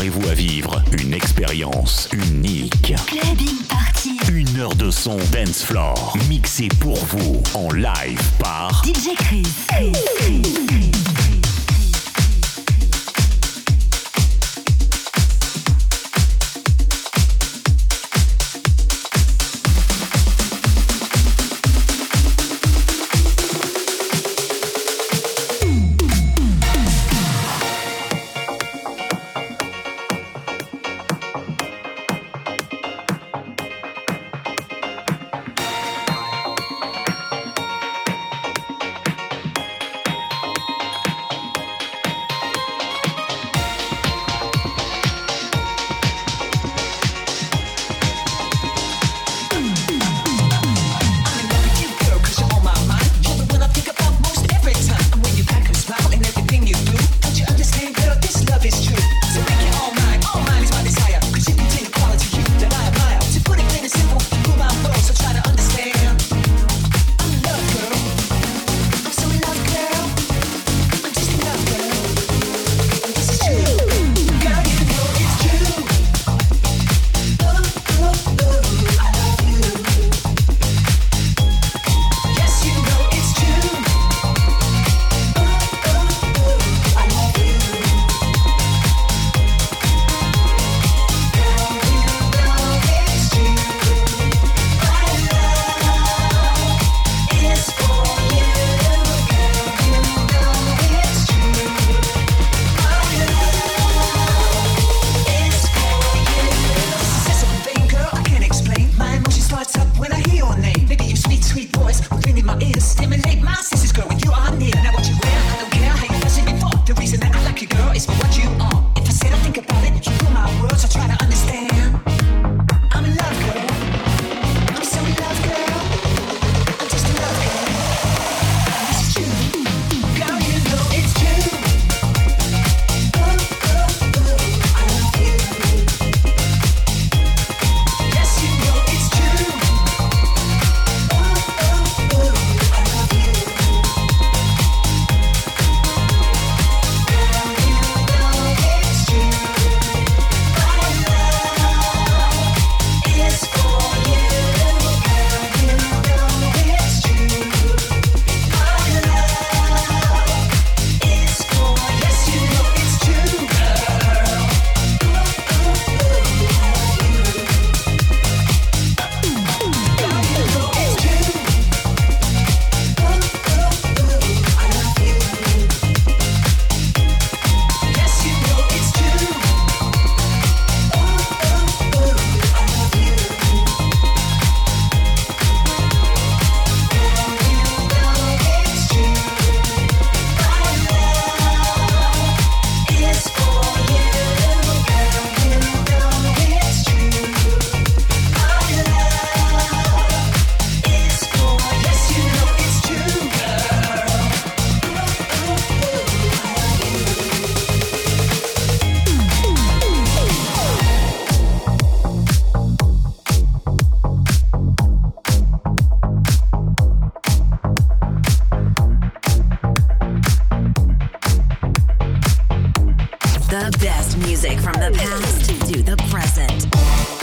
Préparez-vous à vivre une expérience unique. Clubbing Party. Une heure de son dance floor mixé pour vous en live par DJ Chris. Chris, Chris, Chris. The best music from the past to the present.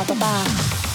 ba ba ba.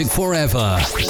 Music forever.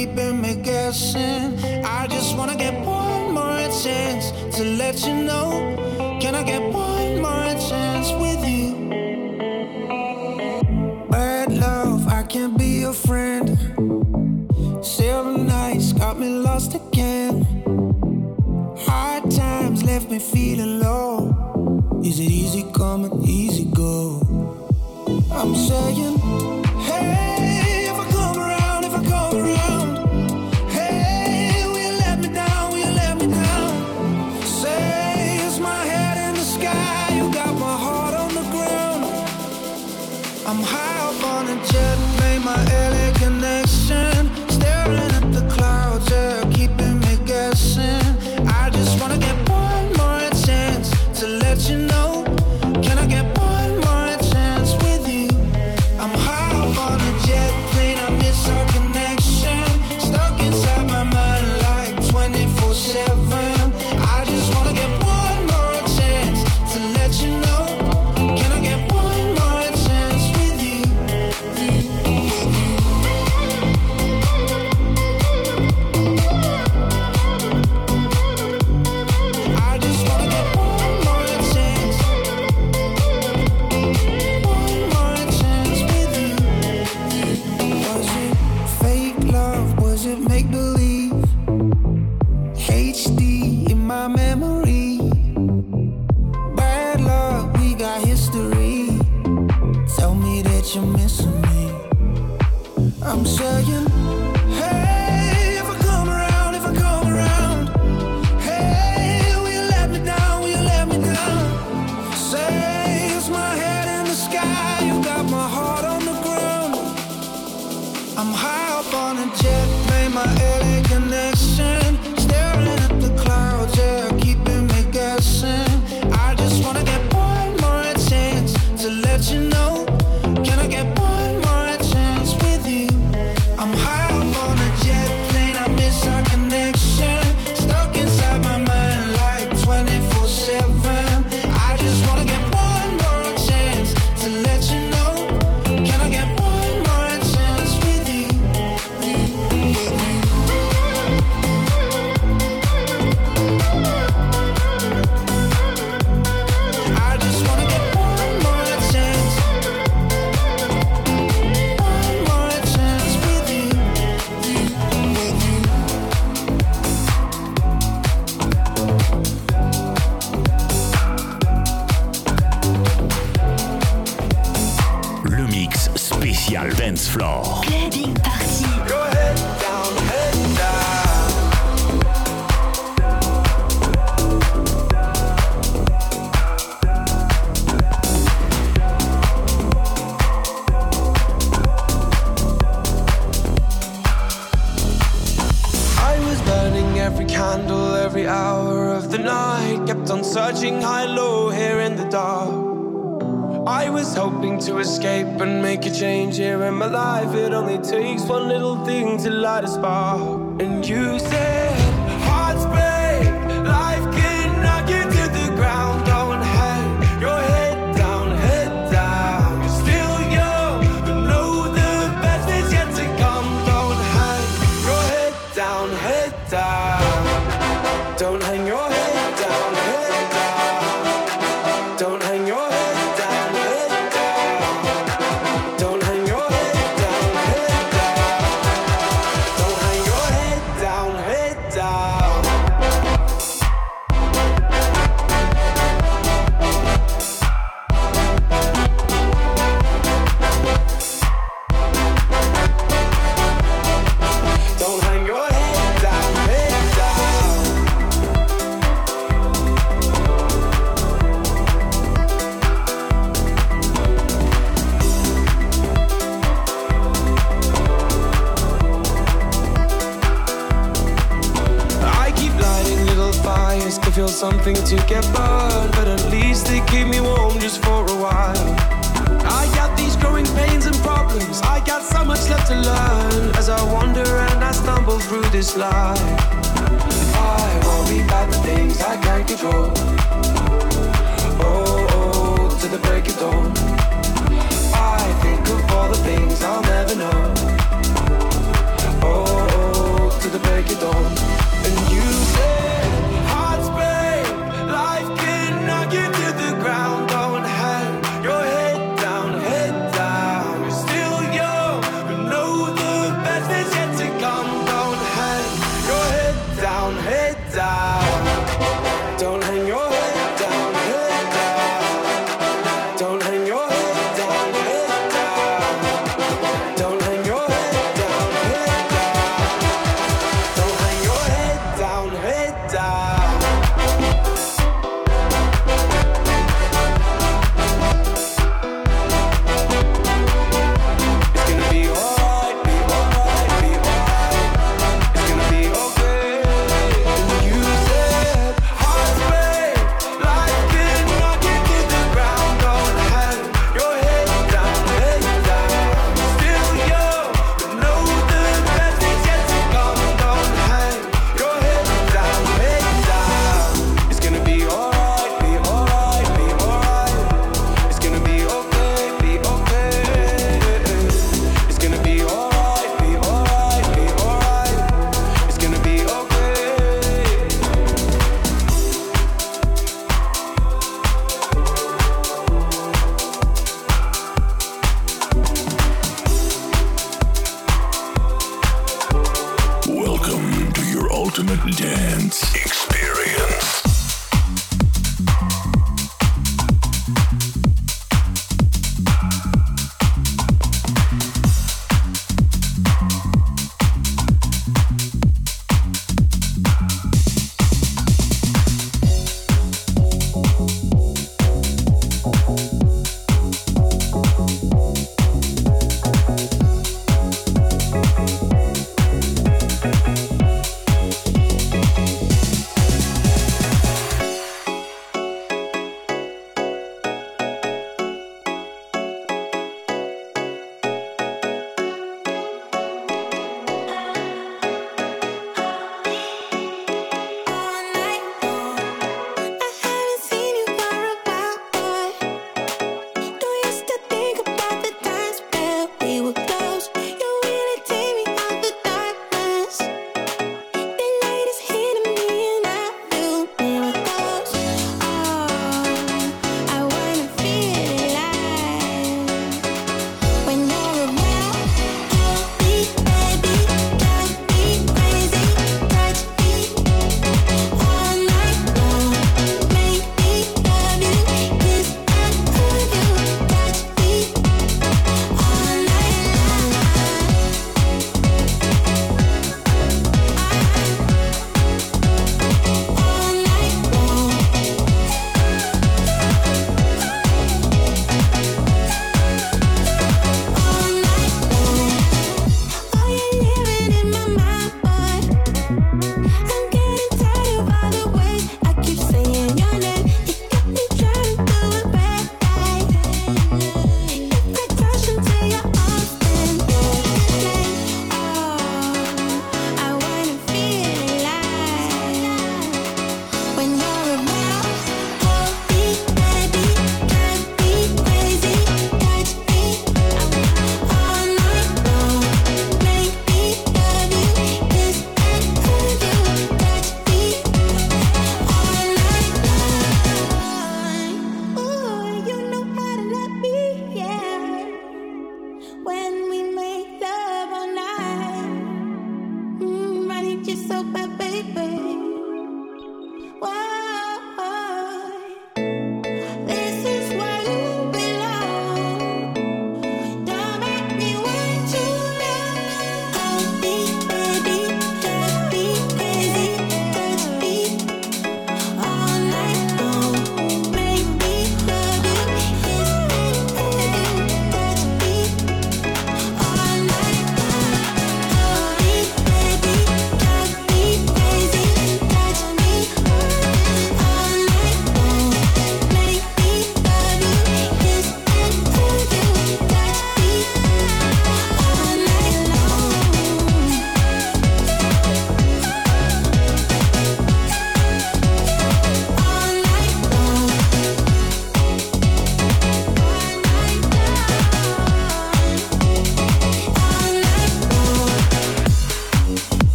keeping me guessing. I just wanna get one more chance to let you know. Can I get one more chance with you? Bad love, I can't be your friend. Silver nights got me lost again. Hard times left me feeling low. Is it easy coming, easy go? I'm saying, my early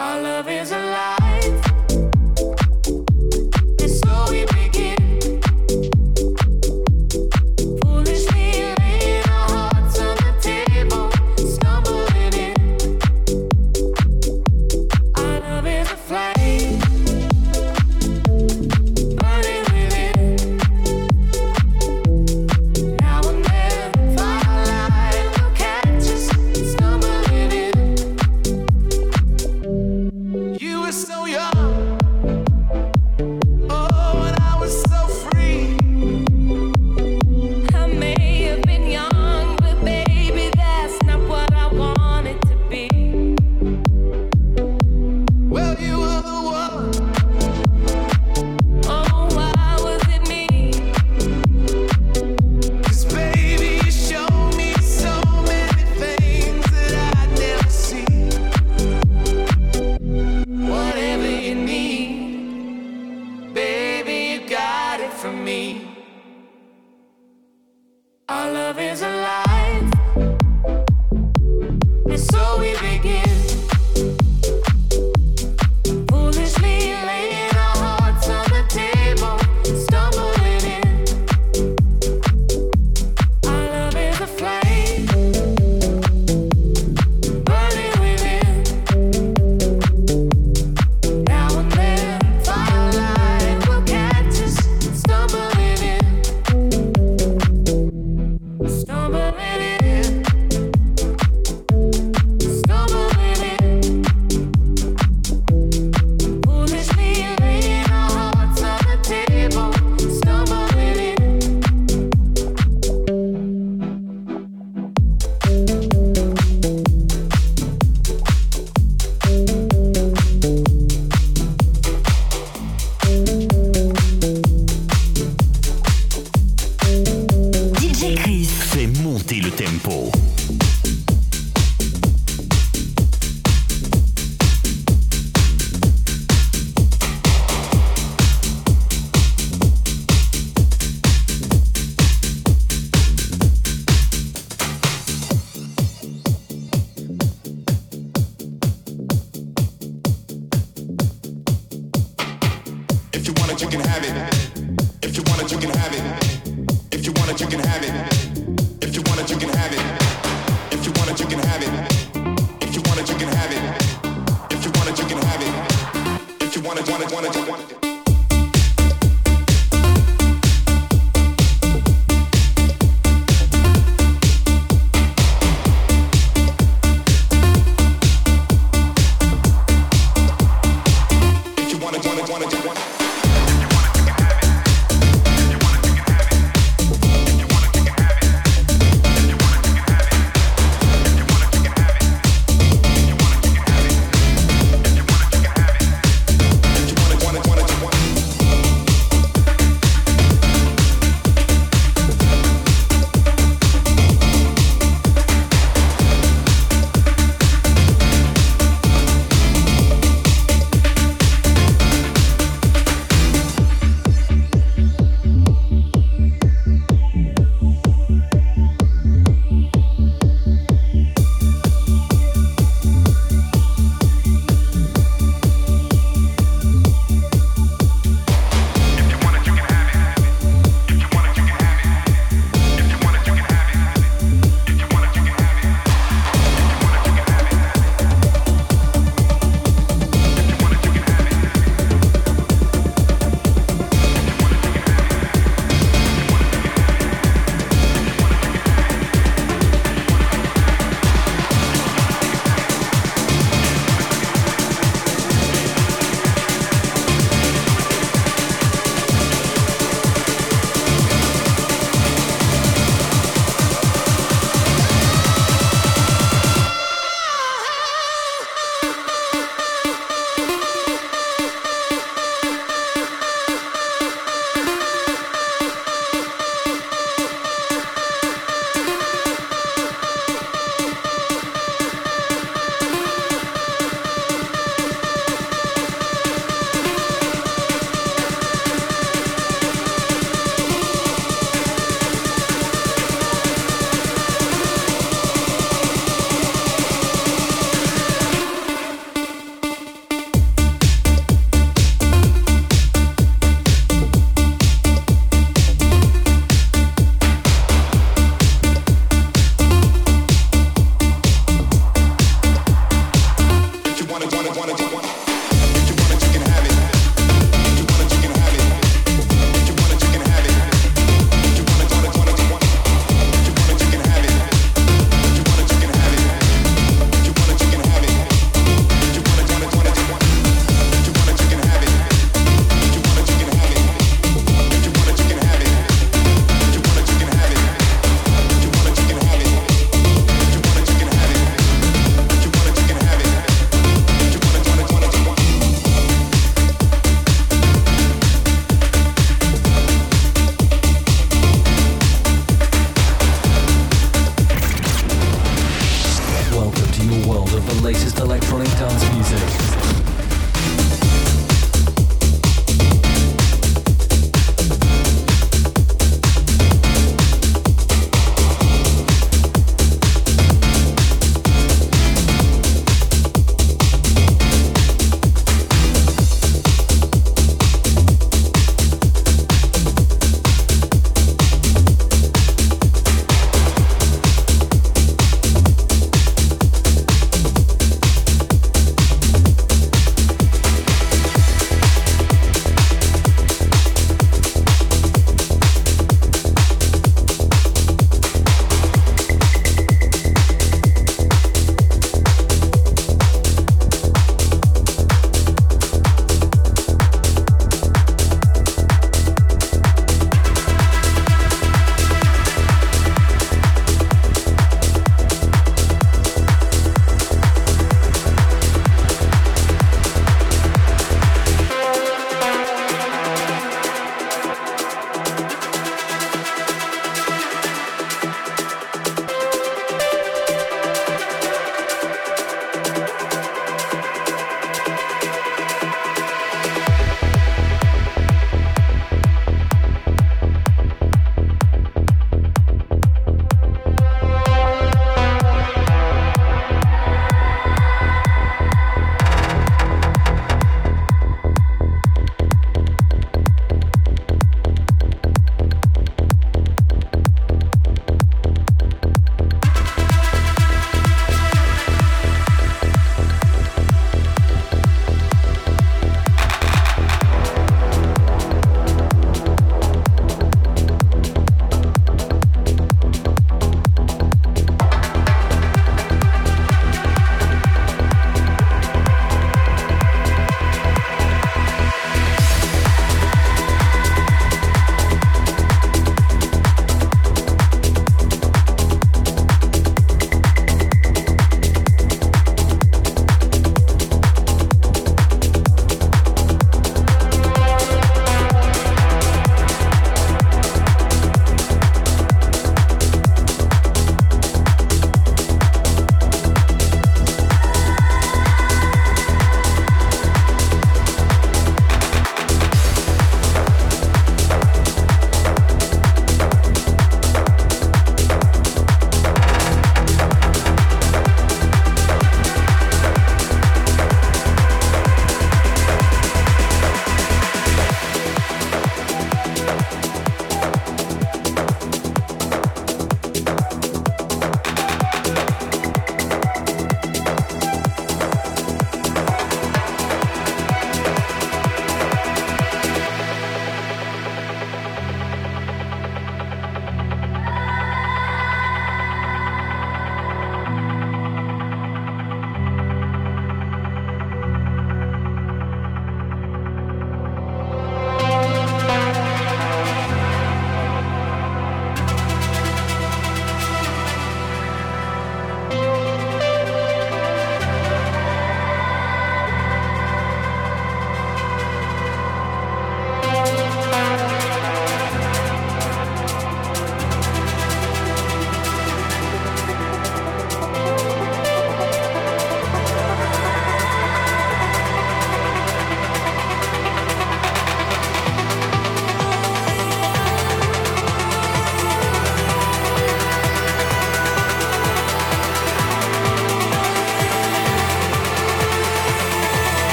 Our love is alive.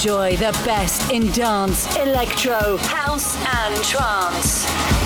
Enjoy the best in dance, electro, house, and trance.